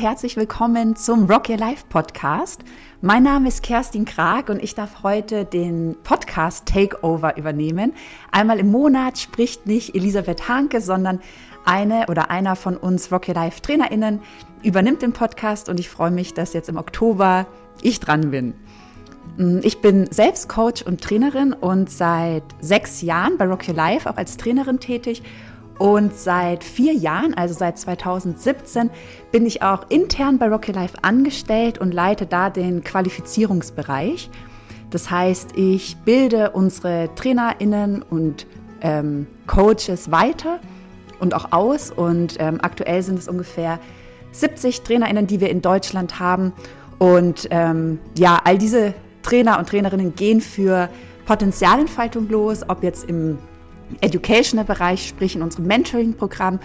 herzlich willkommen zum Rock Your Life Podcast. Mein Name ist Kerstin Krag und ich darf heute den Podcast Takeover übernehmen. Einmal im Monat spricht nicht Elisabeth Hanke, sondern eine oder einer von uns Rock Your Life TrainerInnen übernimmt den Podcast und ich freue mich, dass jetzt im Oktober ich dran bin. Ich bin selbst Coach und Trainerin und seit sechs Jahren bei Rock Your Life auch als Trainerin tätig und seit vier Jahren, also seit 2017, bin ich auch intern bei Rocky Life angestellt und leite da den Qualifizierungsbereich. Das heißt, ich bilde unsere TrainerInnen und ähm, Coaches weiter und auch aus. Und ähm, aktuell sind es ungefähr 70 TrainerInnen, die wir in Deutschland haben. Und ähm, ja, all diese Trainer und Trainerinnen gehen für Potenzialentfaltung los, ob jetzt im Educational-Bereich, sprich in unserem Mentoring-Programm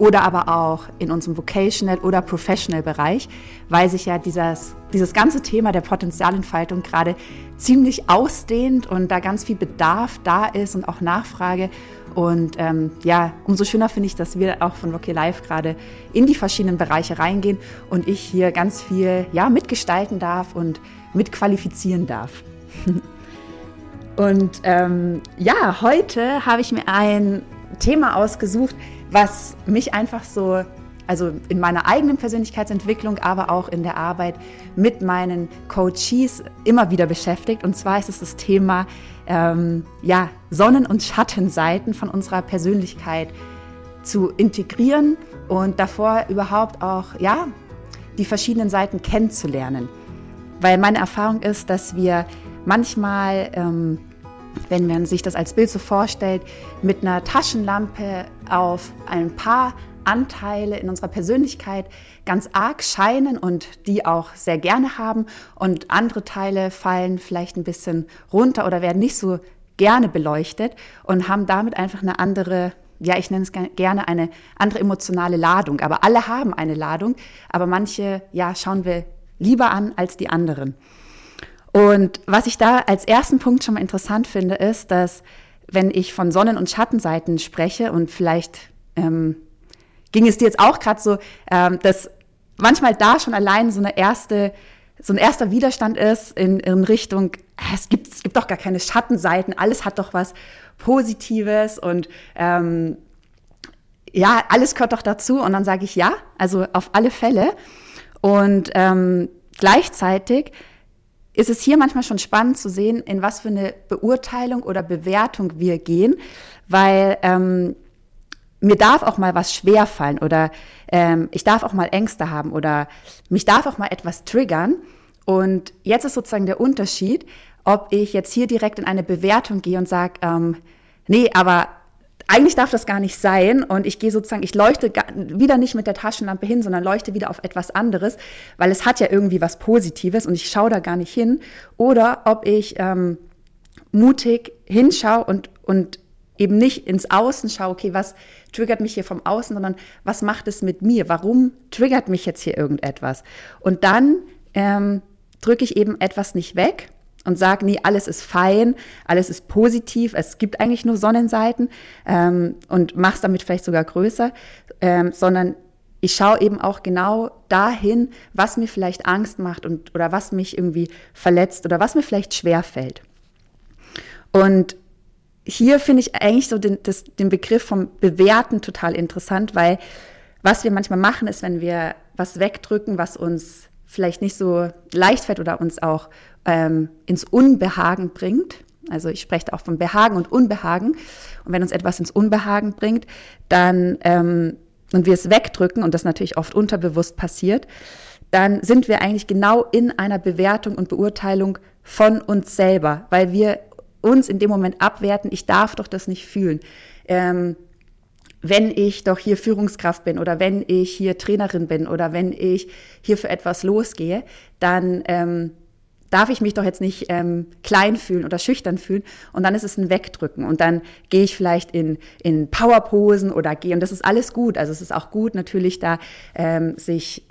oder aber auch in unserem Vocational- oder Professional-Bereich, weil sich ja dieses, dieses ganze Thema der Potenzialentfaltung gerade ziemlich ausdehnt und da ganz viel Bedarf da ist und auch Nachfrage. Und ähm, ja, umso schöner finde ich, dass wir auch von Rocky Life gerade in die verschiedenen Bereiche reingehen und ich hier ganz viel ja, mitgestalten darf und mitqualifizieren darf. Und ähm, ja, heute habe ich mir ein Thema ausgesucht, was mich einfach so, also in meiner eigenen Persönlichkeitsentwicklung, aber auch in der Arbeit mit meinen Coaches immer wieder beschäftigt. Und zwar ist es das Thema, ähm, ja, Sonnen- und Schattenseiten von unserer Persönlichkeit zu integrieren und davor überhaupt auch, ja, die verschiedenen Seiten kennenzulernen. Weil meine Erfahrung ist, dass wir manchmal ähm, wenn man sich das als Bild so vorstellt, mit einer Taschenlampe auf ein paar Anteile in unserer Persönlichkeit ganz arg scheinen und die auch sehr gerne haben und andere Teile fallen vielleicht ein bisschen runter oder werden nicht so gerne beleuchtet und haben damit einfach eine andere, ja, ich nenne es gerne eine andere emotionale Ladung. Aber alle haben eine Ladung, aber manche, ja, schauen wir lieber an als die anderen. Und was ich da als ersten Punkt schon mal interessant finde, ist, dass wenn ich von Sonnen- und Schattenseiten spreche und vielleicht ähm, ging es dir jetzt auch gerade so, ähm, dass manchmal da schon allein so eine erste so ein erster Widerstand ist in, in Richtung, ah, es gibt, es gibt doch gar keine Schattenseiten, alles hat doch was Positives und ähm, ja, alles gehört doch dazu. Und dann sage ich ja, also auf alle Fälle. Und ähm, gleichzeitig ist es hier manchmal schon spannend zu sehen, in was für eine Beurteilung oder Bewertung wir gehen, weil ähm, mir darf auch mal was schwerfallen oder ähm, ich darf auch mal Ängste haben oder mich darf auch mal etwas triggern. Und jetzt ist sozusagen der Unterschied, ob ich jetzt hier direkt in eine Bewertung gehe und sage, ähm, nee, aber eigentlich darf das gar nicht sein und ich gehe sozusagen, ich leuchte wieder nicht mit der Taschenlampe hin, sondern leuchte wieder auf etwas anderes, weil es hat ja irgendwie was Positives und ich schaue da gar nicht hin. Oder ob ich ähm, mutig hinschaue und, und eben nicht ins Außen schaue, okay, was triggert mich hier vom Außen, sondern was macht es mit mir? Warum triggert mich jetzt hier irgendetwas? Und dann ähm, drücke ich eben etwas nicht weg und sage, nee, alles ist fein, alles ist positiv, es gibt eigentlich nur Sonnenseiten ähm, und mach's damit vielleicht sogar größer, ähm, sondern ich schaue eben auch genau dahin, was mir vielleicht Angst macht und oder was mich irgendwie verletzt oder was mir vielleicht schwer fällt. Und hier finde ich eigentlich so den, das, den Begriff vom Bewerten total interessant, weil was wir manchmal machen, ist, wenn wir was wegdrücken, was uns vielleicht nicht so leicht fällt oder uns auch ähm, ins Unbehagen bringt. Also ich spreche auch von Behagen und Unbehagen. Und wenn uns etwas ins Unbehagen bringt, dann ähm, und wir es wegdrücken und das natürlich oft unterbewusst passiert, dann sind wir eigentlich genau in einer Bewertung und Beurteilung von uns selber, weil wir uns in dem Moment abwerten, ich darf doch das nicht fühlen. Ähm, wenn ich doch hier Führungskraft bin oder wenn ich hier Trainerin bin oder wenn ich hier für etwas losgehe, dann ähm, darf ich mich doch jetzt nicht ähm, klein fühlen oder schüchtern fühlen und dann ist es ein Wegdrücken und dann gehe ich vielleicht in, in Powerposen oder gehe und das ist alles gut. Also es ist auch gut natürlich da ähm, sich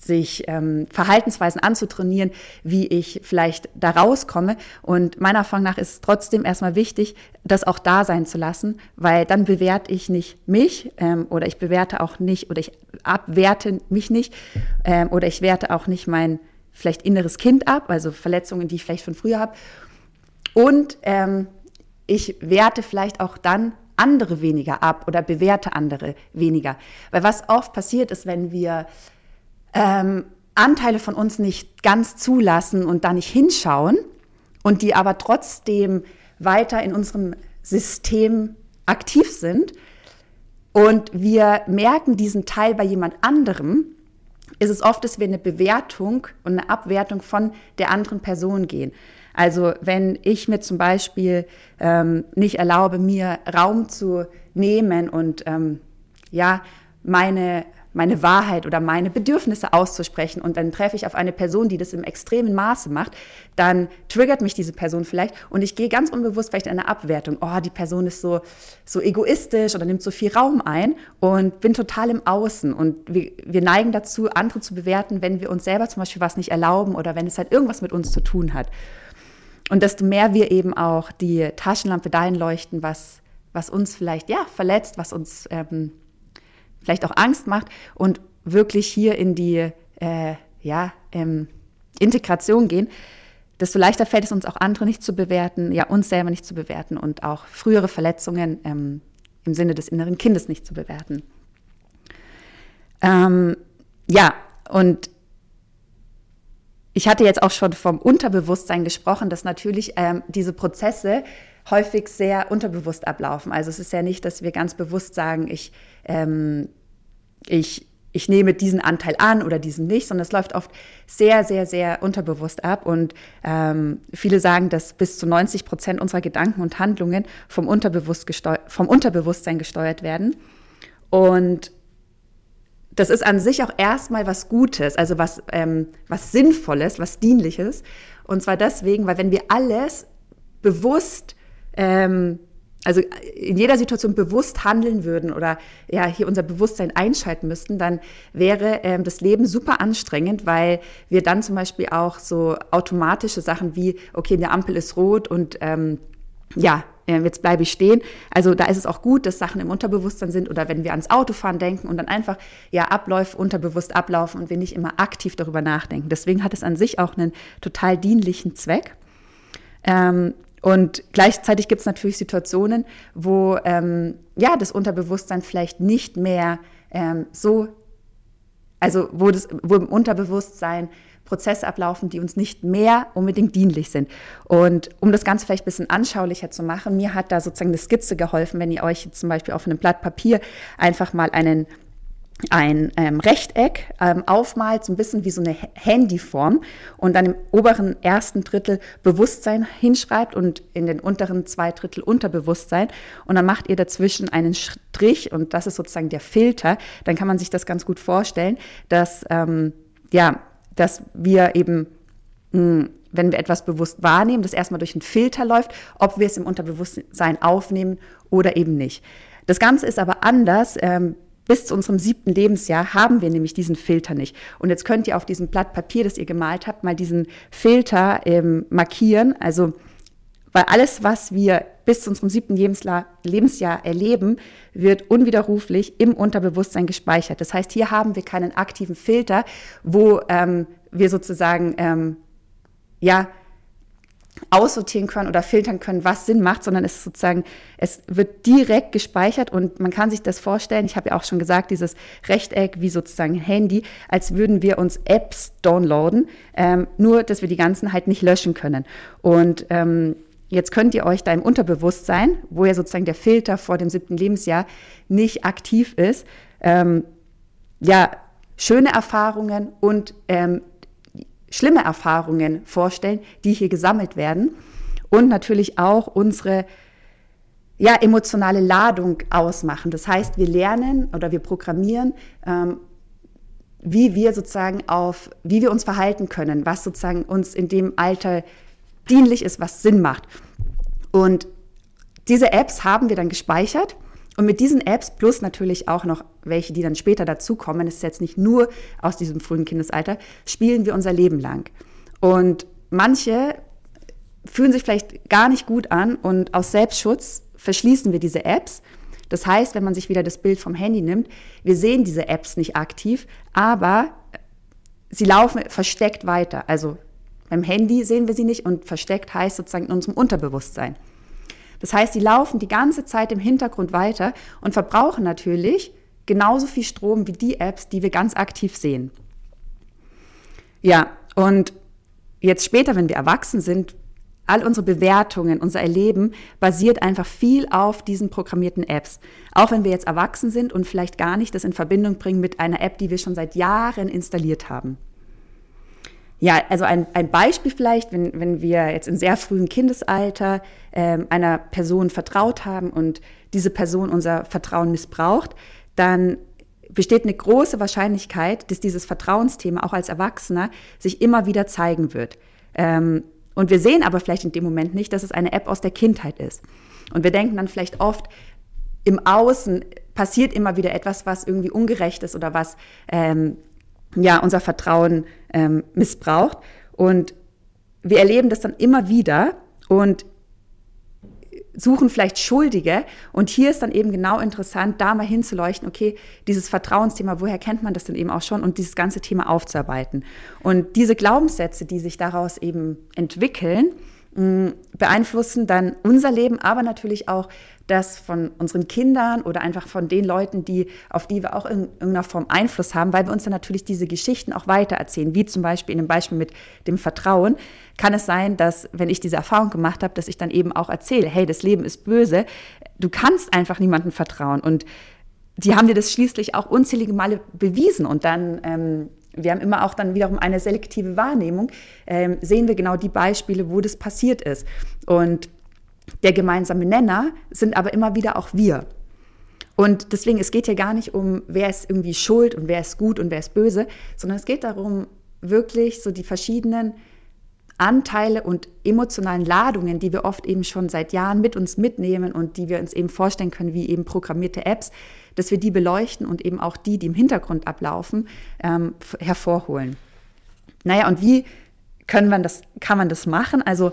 sich ähm, Verhaltensweisen anzutrainieren, wie ich vielleicht da rauskomme. Und meiner Erfahrung nach ist es trotzdem erstmal wichtig, das auch da sein zu lassen, weil dann bewerte ich nicht mich ähm, oder ich bewerte auch nicht oder ich abwerte mich nicht ähm, oder ich werte auch nicht mein vielleicht inneres Kind ab, also Verletzungen, die ich vielleicht von früher habe. Und ähm, ich werte vielleicht auch dann andere weniger ab oder bewerte andere weniger. Weil was oft passiert ist, wenn wir ähm, Anteile von uns nicht ganz zulassen und da nicht hinschauen und die aber trotzdem weiter in unserem System aktiv sind und wir merken diesen Teil bei jemand anderem, ist es oft, dass wir eine Bewertung und eine Abwertung von der anderen Person gehen. Also wenn ich mir zum Beispiel ähm, nicht erlaube, mir Raum zu nehmen und ähm, ja, meine meine Wahrheit oder meine Bedürfnisse auszusprechen und dann treffe ich auf eine Person, die das im extremen Maße macht, dann triggert mich diese Person vielleicht und ich gehe ganz unbewusst vielleicht in eine Abwertung. Oh, die Person ist so, so egoistisch oder nimmt so viel Raum ein und bin total im Außen und wir, wir neigen dazu, andere zu bewerten, wenn wir uns selber zum Beispiel was nicht erlauben oder wenn es halt irgendwas mit uns zu tun hat. Und desto mehr wir eben auch die Taschenlampe dahin leuchten, was, was uns vielleicht ja verletzt, was uns ähm, vielleicht auch Angst macht und wirklich hier in die äh, ja, ähm, Integration gehen, desto leichter fällt es uns auch andere nicht zu bewerten, ja uns selber nicht zu bewerten und auch frühere Verletzungen ähm, im Sinne des inneren Kindes nicht zu bewerten. Ähm, ja, und ich hatte jetzt auch schon vom Unterbewusstsein gesprochen, dass natürlich ähm, diese Prozesse häufig sehr unterbewusst ablaufen. Also es ist ja nicht, dass wir ganz bewusst sagen, ich, ähm, ich, ich nehme diesen Anteil an oder diesen nicht, sondern es läuft oft sehr, sehr, sehr unterbewusst ab. Und ähm, viele sagen, dass bis zu 90 Prozent unserer Gedanken und Handlungen vom, Unterbewusst vom Unterbewusstsein gesteuert werden. Und das ist an sich auch erstmal was Gutes, also was, ähm, was Sinnvolles, was Dienliches. Und zwar deswegen, weil wenn wir alles bewusst ähm, also in jeder Situation bewusst handeln würden oder ja hier unser Bewusstsein einschalten müssten, dann wäre ähm, das Leben super anstrengend, weil wir dann zum Beispiel auch so automatische Sachen wie, okay, eine Ampel ist rot und ähm, ja, äh, jetzt bleibe ich stehen. Also da ist es auch gut, dass Sachen im Unterbewusstsein sind oder wenn wir ans Autofahren denken und dann einfach ja Abläufe unterbewusst ablaufen und wir nicht immer aktiv darüber nachdenken. Deswegen hat es an sich auch einen total dienlichen Zweck. Ähm, und gleichzeitig gibt es natürlich Situationen, wo ähm, ja das Unterbewusstsein vielleicht nicht mehr ähm, so, also wo, das, wo im Unterbewusstsein Prozesse ablaufen, die uns nicht mehr unbedingt dienlich sind. Und um das Ganze vielleicht ein bisschen anschaulicher zu machen, mir hat da sozusagen eine Skizze geholfen, wenn ihr euch zum Beispiel auf einem Blatt Papier einfach mal einen ein ähm, Rechteck ähm, aufmalt, so ein bisschen wie so eine Handyform und dann im oberen ersten Drittel Bewusstsein hinschreibt und in den unteren zwei Drittel Unterbewusstsein und dann macht ihr dazwischen einen Strich und das ist sozusagen der Filter, dann kann man sich das ganz gut vorstellen, dass, ähm, ja, dass wir eben mh, hm, wenn wir etwas bewusst wahrnehmen, das erstmal durch einen Filter läuft, ob wir es im Unterbewusstsein aufnehmen oder eben nicht. Das Ganze ist aber anders. Ähm, bis zu unserem siebten Lebensjahr haben wir nämlich diesen Filter nicht. Und jetzt könnt ihr auf diesem Blatt Papier, das ihr gemalt habt, mal diesen Filter ähm, markieren. Also, weil alles, was wir bis zu unserem siebten Lebensjahr, erleben, wird unwiderruflich im Unterbewusstsein gespeichert. Das heißt, hier haben wir keinen aktiven Filter, wo ähm, wir sozusagen ähm, ja aussortieren können oder filtern können, was Sinn macht, sondern es ist sozusagen, es wird direkt gespeichert und man kann sich das vorstellen, ich habe ja auch schon gesagt, dieses Rechteck wie sozusagen ein Handy, als würden wir uns Apps downloaden, ähm, nur dass wir die ganzen halt nicht löschen können. Und ähm, Jetzt könnt ihr euch da im Unterbewusstsein, wo ja sozusagen der Filter vor dem siebten Lebensjahr nicht aktiv ist, ähm, ja, schöne Erfahrungen und ähm, schlimme Erfahrungen vorstellen, die hier gesammelt werden und natürlich auch unsere ja, emotionale Ladung ausmachen. Das heißt, wir lernen oder wir programmieren, ähm, wie wir sozusagen auf, wie wir uns verhalten können, was sozusagen uns in dem Alter dienlich ist, was Sinn macht. Und diese Apps haben wir dann gespeichert Und mit diesen Apps plus natürlich auch noch welche, die dann später dazukommen, ist jetzt nicht nur aus diesem frühen Kindesalter, spielen wir unser Leben lang. Und manche fühlen sich vielleicht gar nicht gut an und aus Selbstschutz verschließen wir diese Apps. Das heißt, wenn man sich wieder das Bild vom Handy nimmt, wir sehen diese Apps nicht aktiv, aber sie laufen versteckt weiter. Also beim Handy sehen wir sie nicht und versteckt heißt sozusagen in unserem Unterbewusstsein. Das heißt, sie laufen die ganze Zeit im Hintergrund weiter und verbrauchen natürlich genauso viel Strom wie die Apps, die wir ganz aktiv sehen. Ja, und jetzt später, wenn wir erwachsen sind, all unsere Bewertungen, unser Erleben basiert einfach viel auf diesen programmierten Apps. Auch wenn wir jetzt erwachsen sind und vielleicht gar nicht das in Verbindung bringen mit einer App, die wir schon seit Jahren installiert haben. Ja, also ein, ein Beispiel vielleicht, wenn, wenn wir jetzt in sehr frühem Kindesalter ähm, einer Person vertraut haben und diese Person unser Vertrauen missbraucht, dann besteht eine große Wahrscheinlichkeit, dass dieses Vertrauensthema auch als Erwachsener sich immer wieder zeigen wird. Ähm, und wir sehen aber vielleicht in dem Moment nicht, dass es eine App aus der Kindheit ist. Und wir denken dann vielleicht oft, im Außen passiert immer wieder etwas, was irgendwie ungerecht ist oder was ähm, ja unser Vertrauen ähm, missbraucht. Und wir erleben das dann immer wieder und suchen vielleicht Schuldige. Und hier ist dann eben genau interessant, da mal hinzuleuchten, okay, dieses Vertrauensthema, woher kennt man das denn eben auch schon und dieses ganze Thema aufzuarbeiten. Und diese Glaubenssätze, die sich daraus eben entwickeln, beeinflussen dann unser Leben, aber natürlich auch das von unseren Kindern oder einfach von den Leuten, die, auf die wir auch in irgendeiner Form Einfluss haben, weil wir uns dann natürlich diese Geschichten auch weitererzählen, wie zum Beispiel in dem Beispiel mit dem Vertrauen, kann es sein, dass, wenn ich diese Erfahrung gemacht habe, dass ich dann eben auch erzähle, hey, das Leben ist böse, du kannst einfach niemandem vertrauen. Und die haben dir das schließlich auch unzählige Male bewiesen. Und dann ähm, wir haben immer auch dann wiederum eine selektive Wahrnehmung, ähm, sehen wir genau die Beispiele, wo das passiert ist. Und der gemeinsame Nenner sind aber immer wieder auch wir. Und deswegen, es geht hier gar nicht um, wer ist irgendwie schuld und wer ist gut und wer ist böse, sondern es geht darum, wirklich so die verschiedenen Anteile und emotionalen Ladungen, die wir oft eben schon seit Jahren mit uns mitnehmen und die wir uns eben vorstellen können, wie eben programmierte Apps, dass wir die beleuchten und eben auch die, die im Hintergrund ablaufen, ähm, hervorholen. Naja, und wie können man das, kann man das machen? Also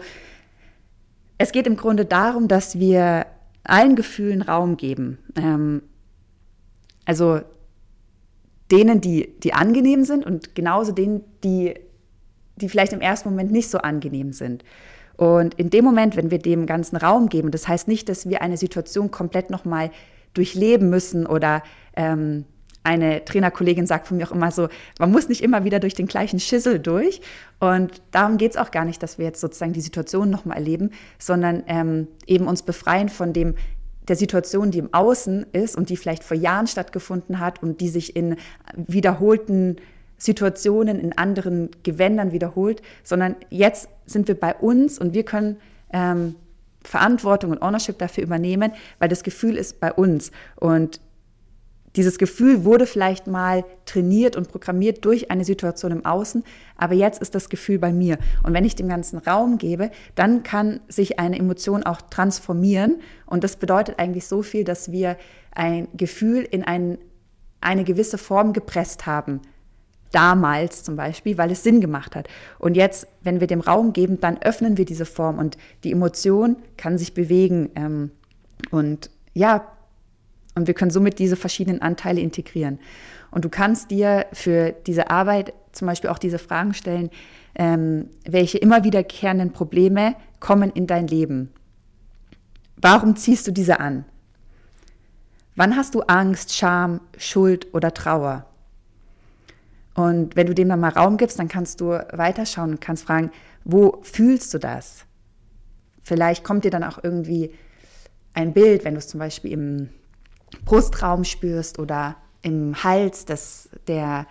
es geht im Grunde darum, dass wir allen Gefühlen Raum geben. Ähm, also denen, die, die angenehm sind und genauso denen, die die vielleicht im ersten Moment nicht so angenehm sind. Und in dem Moment, wenn wir dem ganzen Raum geben, das heißt nicht, dass wir eine Situation komplett nochmal durchleben müssen oder ähm, eine Trainerkollegin sagt von mir auch immer so, man muss nicht immer wieder durch den gleichen Schissel durch. Und darum geht es auch gar nicht, dass wir jetzt sozusagen die Situation nochmal erleben, sondern ähm, eben uns befreien von dem der Situation, die im Außen ist und die vielleicht vor Jahren stattgefunden hat und die sich in wiederholten Situationen in anderen Gewändern wiederholt, sondern jetzt sind wir bei uns und wir können ähm, Verantwortung und Ownership dafür übernehmen, weil das Gefühl ist bei uns. Und dieses Gefühl wurde vielleicht mal trainiert und programmiert durch eine Situation im Außen, aber jetzt ist das Gefühl bei mir. Und wenn ich dem ganzen Raum gebe, dann kann sich eine Emotion auch transformieren. Und das bedeutet eigentlich so viel, dass wir ein Gefühl in ein, eine gewisse Form gepresst haben damals zum Beispiel, weil es Sinn gemacht hat. Und jetzt, wenn wir dem Raum geben, dann öffnen wir diese Form und die Emotion kann sich bewegen. Ähm, und ja, und wir können somit diese verschiedenen Anteile integrieren. Und du kannst dir für diese Arbeit zum Beispiel auch diese Fragen stellen, ähm, welche immer wiederkehrenden Probleme kommen in dein Leben? Warum ziehst du diese an? Wann hast du Angst, Scham, Schuld oder Trauer? Und wenn du dem dann mal Raum gibst, dann kannst du weiterschauen und kannst fragen, wo fühlst du das? Vielleicht kommt dir dann auch irgendwie ein Bild, wenn du es zum Beispiel im Brustraum spürst oder im Hals, dass der,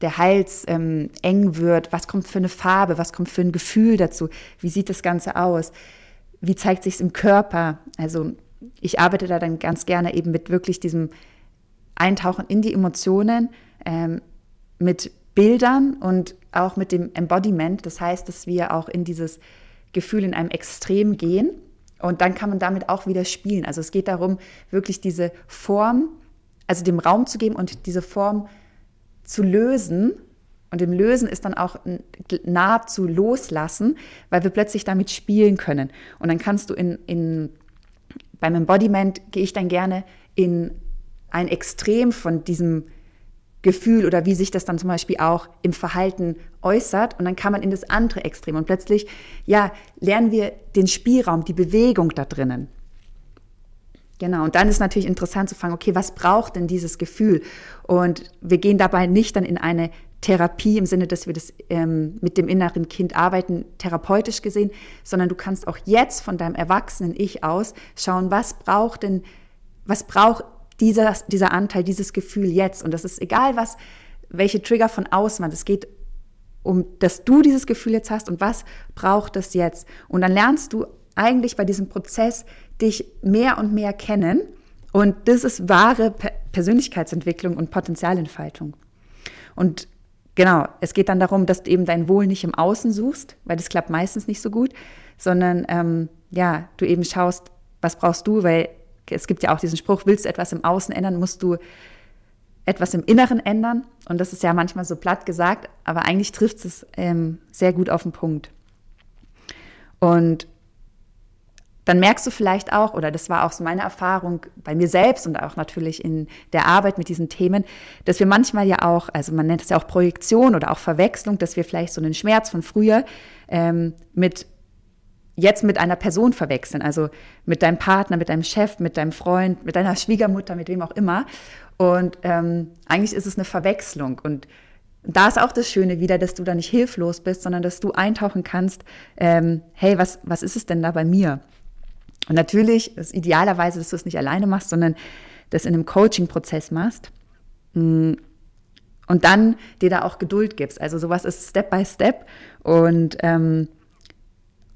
der Hals ähm, eng wird. Was kommt für eine Farbe? Was kommt für ein Gefühl dazu? Wie sieht das Ganze aus? Wie zeigt sich es im Körper? Also ich arbeite da dann ganz gerne eben mit wirklich diesem Eintauchen in die Emotionen, ähm, mit Bildern und auch mit dem Embodiment. Das heißt, dass wir auch in dieses Gefühl in einem Extrem gehen Und dann kann man damit auch wieder spielen. Also es geht darum, wirklich diese Form, also dem Raum zu geben und diese Form zu lösen. Und im Lösen ist dann auch nahezu loslassen, weil wir plötzlich damit spielen können. Und dann kannst du in, in beim Embodiment gehe ich dann gerne in ein Extrem von diesem Gefühl oder wie sich das dann zum Beispiel auch im Verhalten äußert. Und dann kann man in das andere Extrem. Und plötzlich, ja, lernen wir den Spielraum, die Bewegung da drinnen. Genau, und dann ist natürlich interessant zu fragen, okay, was braucht denn dieses Gefühl? Und wir gehen dabei nicht dann in eine Therapie im Sinne, dass wir das ähm, mit dem inneren Kind arbeiten, therapeutisch gesehen, sondern du kannst auch jetzt von deinem erwachsenen Ich aus schauen, was braucht denn, was braucht dieser, dieser Anteil, dieses Gefühl jetzt. Und das ist egal, was, welche Trigger von außen waren. Es geht um, dass du dieses Gefühl jetzt hast und was braucht es jetzt. Und dann lernst du eigentlich bei diesem Prozess dich mehr und mehr kennen. Und das ist wahre Persönlichkeitsentwicklung und Potenzialentfaltung. Und genau, es geht dann darum, dass du eben dein Wohl nicht im Außen suchst, weil das klappt meistens nicht so gut, sondern ähm, ja, du eben schaust, was brauchst du, weil es gibt ja auch diesen Spruch, willst du etwas im Außen ändern, musst du etwas im Inneren ändern. Und das ist ja manchmal so platt gesagt, aber eigentlich trifft es ähm, sehr gut auf den Punkt. Und dann merkst du vielleicht auch, oder das war auch so meine Erfahrung bei mir selbst und auch natürlich in der Arbeit mit diesen Themen, dass wir manchmal ja auch, also man nennt es ja auch Projektion oder auch Verwechslung, dass wir vielleicht so einen Schmerz von früher ähm, mit jetzt mit einer Person verwechseln, also mit deinem Partner, mit deinem Chef, mit deinem Freund, mit deiner Schwiegermutter, mit wem auch immer. Und ähm, eigentlich ist es eine Verwechslung. Und da ist auch das Schöne wieder, dass du da nicht hilflos bist, sondern dass du eintauchen kannst, ähm, hey, was, was ist es denn da bei mir? Und natürlich ist idealerweise, dass du es nicht alleine machst, sondern das in einem Coaching-Prozess machst. Mm, und dann dir da auch Geduld gibst. Also sowas ist Step by Step. Und ähm,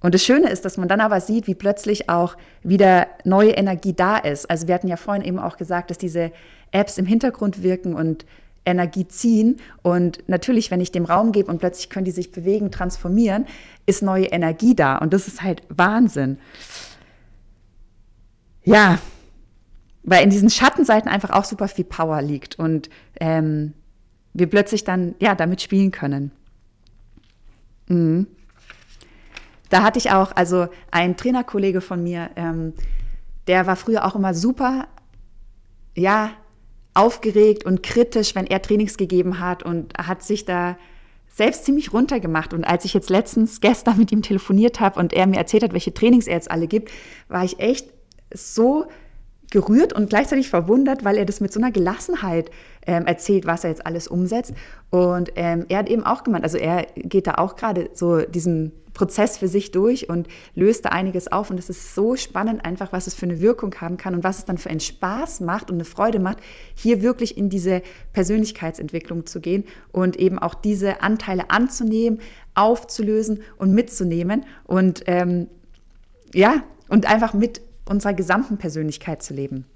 und das Schöne ist, dass man dann aber sieht, wie plötzlich auch wieder neue Energie da ist. Also wir hatten ja vorhin eben auch gesagt, dass diese Apps im Hintergrund wirken und Energie ziehen. Und natürlich, wenn ich dem Raum gebe und plötzlich können die sich bewegen, transformieren, ist neue Energie da. Und das ist halt Wahnsinn. Ja, weil in diesen Schattenseiten einfach auch super viel Power liegt und ähm, wir plötzlich dann ja damit spielen können. Mhm. Da hatte ich auch, also ein Trainerkollege von mir, ähm, der war früher auch immer super, ja, aufgeregt und kritisch, wenn er Trainings gegeben hat und hat sich da selbst ziemlich runtergemacht. Und als ich jetzt letztens gestern mit ihm telefoniert habe und er mir erzählt hat, welche Trainings er jetzt alle gibt, war ich echt so gerührt und gleichzeitig verwundert, weil er das mit so einer Gelassenheit ähm, erzählt, was er jetzt alles umsetzt. Und ähm, er hat eben auch gemeint, also er geht da auch gerade so diesen Prozess für sich durch und löst da einiges auf. Und es ist so spannend einfach, was es für eine Wirkung haben kann und was es dann für einen Spaß macht und eine Freude macht, hier wirklich in diese Persönlichkeitsentwicklung zu gehen und eben auch diese Anteile anzunehmen, aufzulösen und mitzunehmen und ähm, ja, und einfach mit unserer gesamten Persönlichkeit zu leben.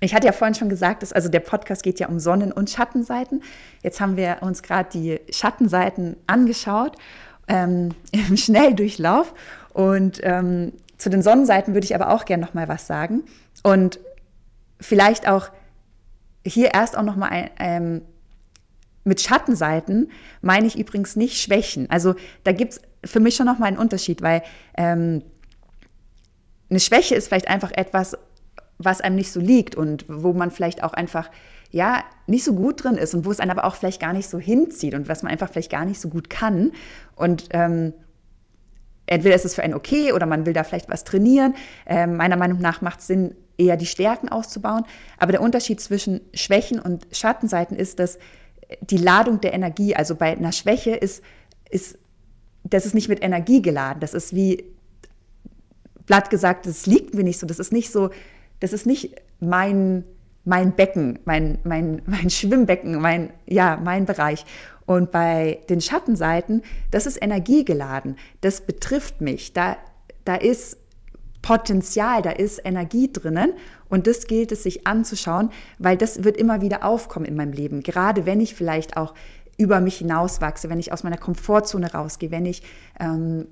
Ich hatte ja vorhin schon gesagt, dass also der Podcast geht ja um Sonnen- und Schattenseiten. Jetzt haben wir uns gerade die Schattenseiten angeschaut ähm, im Schnelldurchlauf. Und ähm, zu den Sonnenseiten würde ich aber auch gerne noch mal was sagen. Und vielleicht auch hier erst auch noch mal ein, ähm, mit Schattenseiten meine ich übrigens nicht Schwächen. Also da gibt es für mich schon noch mal einen Unterschied, weil ähm, eine Schwäche ist vielleicht einfach etwas, was einem nicht so liegt und wo man vielleicht auch einfach ja nicht so gut drin ist und wo es einen aber auch vielleicht gar nicht so hinzieht und was man einfach vielleicht gar nicht so gut kann. Und ähm, entweder ist es für einen okay oder man will da vielleicht was trainieren. Ähm, meiner Meinung nach macht es Sinn, eher die Stärken auszubauen. Aber der Unterschied zwischen Schwächen und Schattenseiten ist, dass die Ladung der Energie, also bei einer Schwäche ist, ist das ist nicht mit Energie geladen. Das ist wie blatt gesagt, das liegt mir nicht so. Das ist nicht so, das ist nicht mein mein Becken, mein, mein, mein Schwimmbecken, mein, ja, mein Bereich. Und bei den Schattenseiten, das ist energiegeladen, das betrifft mich, da, da ist Potenzial, da ist Energie drinnen und das gilt es sich anzuschauen, weil das wird immer wieder aufkommen in meinem Leben, gerade wenn ich vielleicht auch über mich hinauswachse, wenn ich aus meiner Komfortzone rausgehe, wenn ich ähm,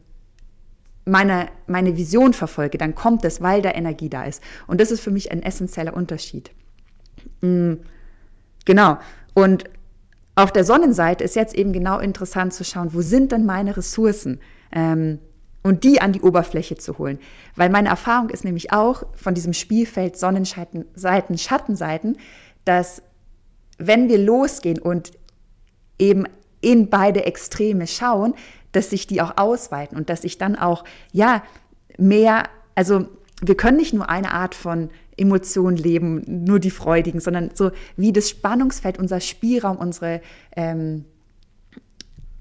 meine, meine Vision verfolge, dann kommt es, weil da Energie da ist. Und das ist für mich ein essentieller Unterschied. Mhm. Genau. Und auf der Sonnenseite ist jetzt eben genau interessant zu schauen, wo sind denn meine Ressourcen? Ähm, und die an die Oberfläche zu holen. Weil meine Erfahrung ist nämlich auch von diesem Spielfeld Sonnenseiten, Schattenseiten, dass wenn wir losgehen und eben in beide Extreme schauen, dass sich die auch ausweiten und dass ich dann auch, ja, mehr, also wir können nicht nur eine Art von Emotionen leben, nur die freudigen, sondern so wie das Spannungsfeld, unser Spielraum, unsere, ähm,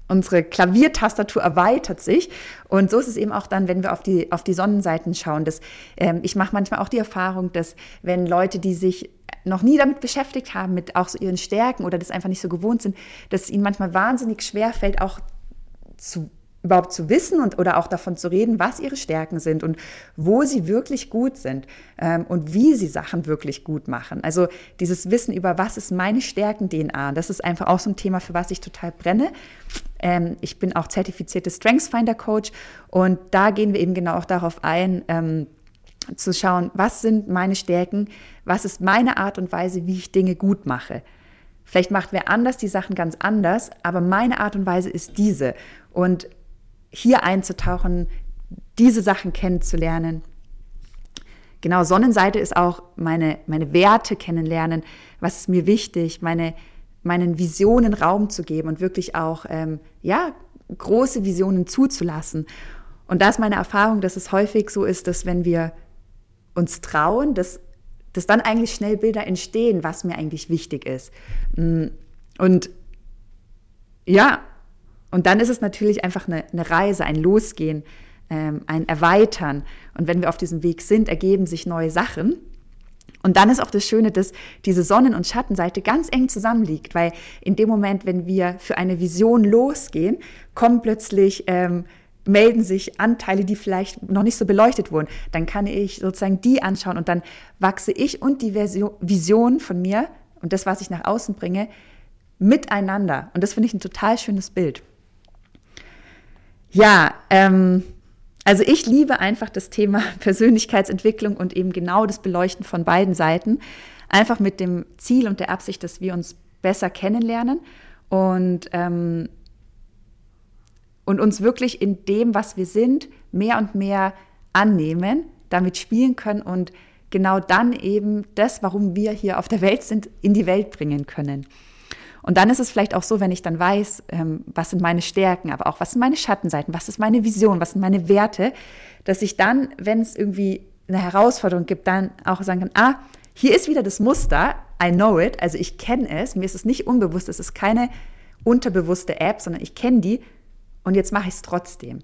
unsere Klaviertastatur erweitert sich. Und so ist es eben auch dann, wenn wir auf die, auf die Sonnenseiten schauen. Dass, ähm, ich mache manchmal auch die Erfahrung, dass wenn Leute, die sich noch nie damit beschäftigt haben, mit auch so ihren Stärken oder das einfach nicht so gewohnt sind, dass es ihnen manchmal wahnsinnig schwer fällt, auch zu überhaupt zu wissen und oder auch davon zu reden, was ihre Stärken sind und wo sie wirklich gut sind ähm, und wie sie Sachen wirklich gut machen. Also dieses Wissen über was ist meine Stärken-DNA, das ist einfach auch so ein Thema, für was ich total brenne. Ähm, ich bin auch zertifizierte Strengthsfinder Coach und da gehen wir eben genau auch darauf ein. Ähm, zu schauen, was sind meine Stärken, was ist meine Art und Weise, wie ich Dinge gut mache. Vielleicht macht wer anders die Sachen ganz anders, aber meine Art und Weise ist diese. Und hier einzutauchen, diese Sachen kennenzulernen. Genau, Sonnenseite ist auch meine, meine Werte kennenlernen, was ist mir wichtig, meine, meinen Visionen Raum zu geben und wirklich auch, ähm, ja, große Visionen zuzulassen. Und da ist meine Erfahrung, dass es häufig so ist, dass wenn wir uns trauen, dass, dass dann eigentlich schnell Bilder entstehen, was mir eigentlich wichtig ist. Mm, und ja, und dann ist es natürlich einfach eine, eine Reise, ein Losgehen, ähm, ein Erweitern. Und wenn wir auf diesem Weg sind, ergeben sich neue Sachen. Und dann ist auch das Schöne, dass diese Sonnen- und Schattenseite ganz eng zusammenliegt, weil in dem Moment, wenn wir für eine Vision losgehen, kommen plötzlich, ähm, melden sich Anteile, die vielleicht noch nicht so beleuchtet wurden. Dann kann ich sozusagen die anschauen und dann wachse ich und die Version, Vision von mir und das, was ich nach außen bringe, miteinander. Und das finde ich ein total schönes Bild. Ja, ähm, also ich liebe einfach das Thema Persönlichkeitsentwicklung und eben genau das Beleuchten von beiden Seiten. Einfach mit dem Ziel und der Absicht, dass wir uns besser kennenlernen und, ähm, und uns wirklich in dem, was wir sind, mehr und mehr annehmen, damit spielen können und genau dann eben das, warum wir hier auf der Welt sind, in die Welt bringen können. Und dann ist es vielleicht auch so, wenn ich dann weiß, ähm, was sind meine Stärken, aber auch was sind meine Schattenseiten, was ist meine Vision, was sind meine Werte, dass ich dann, wenn es irgendwie eine Herausforderung gibt, dann auch sagen kann, ah, hier ist wieder das Muster, I know it, also ich kenne es, mir ist es nicht unbewusst, es ist keine unterbewusste App, sondern ich kenne die und jetzt mache ich es trotzdem.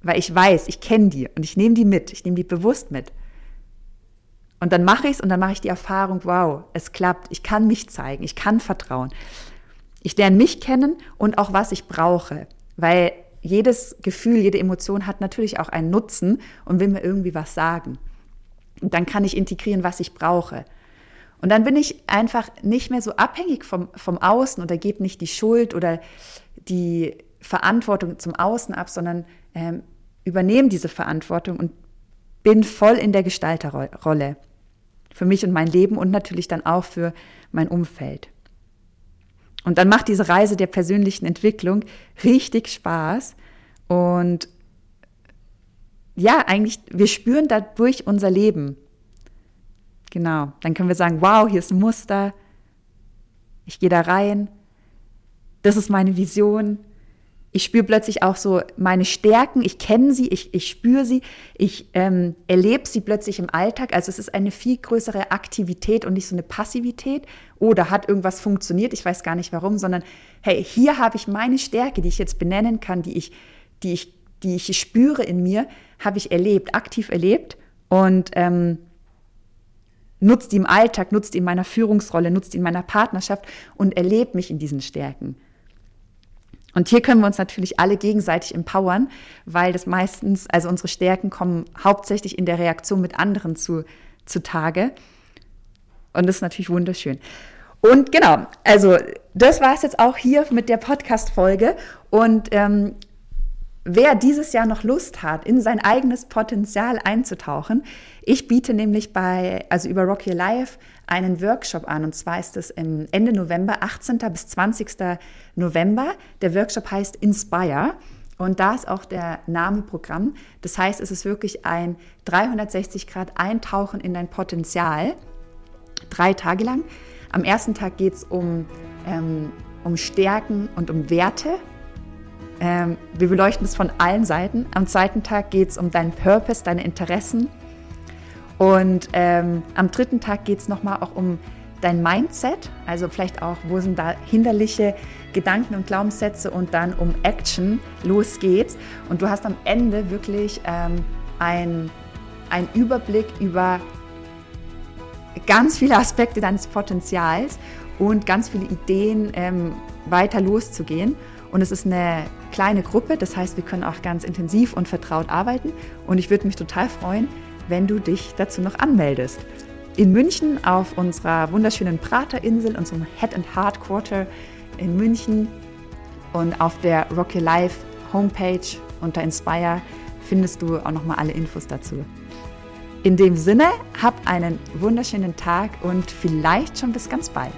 Weil ich weiß, ich kenne die und ich nehme die mit, ich nehme die bewusst mit. Und dann mache ich es und dann mache ich die Erfahrung, wow, es klappt, ich kann mich zeigen, ich kann vertrauen. Ich lerne mich kennen und auch, was ich brauche. Weil jedes Gefühl, jede Emotion hat natürlich auch einen Nutzen und will mir irgendwie was sagen. Und dann kann ich integrieren, was ich brauche. Und dann bin ich einfach nicht mehr so abhängig vom, vom Außen oder gebe nicht die Schuld oder die Verantwortung zum Außen ab, sondern ähm, übernehme diese Verantwortung und bin voll in der Gestalterrolle für mich und mein Leben und natürlich dann auch für mein Umfeld. Und dann macht diese Reise der persönlichen Entwicklung richtig Spaß und ja, eigentlich, wir spüren dadurch unser Leben. Genau, dann können wir sagen, wow, hier ist ein Muster, ich gehe da rein, das ist meine Vision, ich spüre plötzlich auch so meine Stärken, ich kenne sie, ich, ich spüre sie, ich ähm, erlebe sie plötzlich im Alltag. Also es ist eine viel größere Aktivität und nicht so eine Passivität. Oder hat irgendwas funktioniert, ich weiß gar nicht warum, sondern hey, hier habe ich meine Stärke, die ich jetzt benennen kann, die ich, die ich, die ich spüre in mir, habe ich erlebt, aktiv erlebt und ähm, nutzt die im Alltag, nutzt die in meiner Führungsrolle, nutzt die in meiner Partnerschaft und erlebt mich in diesen Stärken. Und hier können wir uns natürlich alle gegenseitig empowern, weil das meistens, also unsere Stärken kommen hauptsächlich in der Reaktion mit anderen zu, zutage. Und das ist natürlich wunderschön. Und genau, also das war es jetzt auch hier mit der Podcast-Folge. Und ähm, wer dieses Jahr noch Lust hat, in sein eigenes Potenzial einzutauchen, ich biete nämlich bei, also über Rocky Life einen Workshop an und zwar ist es Ende November, 18. bis 20. November. Der Workshop heißt Inspire und da ist auch der Name Programm. Das heißt, es ist wirklich ein 360 Grad Eintauchen in dein Potenzial, drei Tage lang. Am ersten Tag geht es um, ähm, um Stärken und um Werte ähm, wir beleuchten es von allen Seiten. Am zweiten Tag geht es um deinen Purpose, deine Interessen. Und ähm, am dritten Tag geht es nochmal auch um dein Mindset, also vielleicht auch, wo sind da hinderliche Gedanken und Glaubenssätze und dann um Action, los geht's. Und du hast am Ende wirklich ähm, einen Überblick über ganz viele Aspekte deines Potenzials und ganz viele Ideen, ähm, weiter loszugehen. Und es ist eine kleine Gruppe, das heißt, wir können auch ganz intensiv und vertraut arbeiten. Und ich würde mich total freuen, wenn du dich dazu noch anmeldest. In München auf unserer wunderschönen Praterinsel, unserem Head and Heart Quarter in München und auf der Rocky Life Homepage unter Inspire findest du auch nochmal alle Infos dazu. In dem Sinne, hab einen wunderschönen Tag und vielleicht schon bis ganz bald.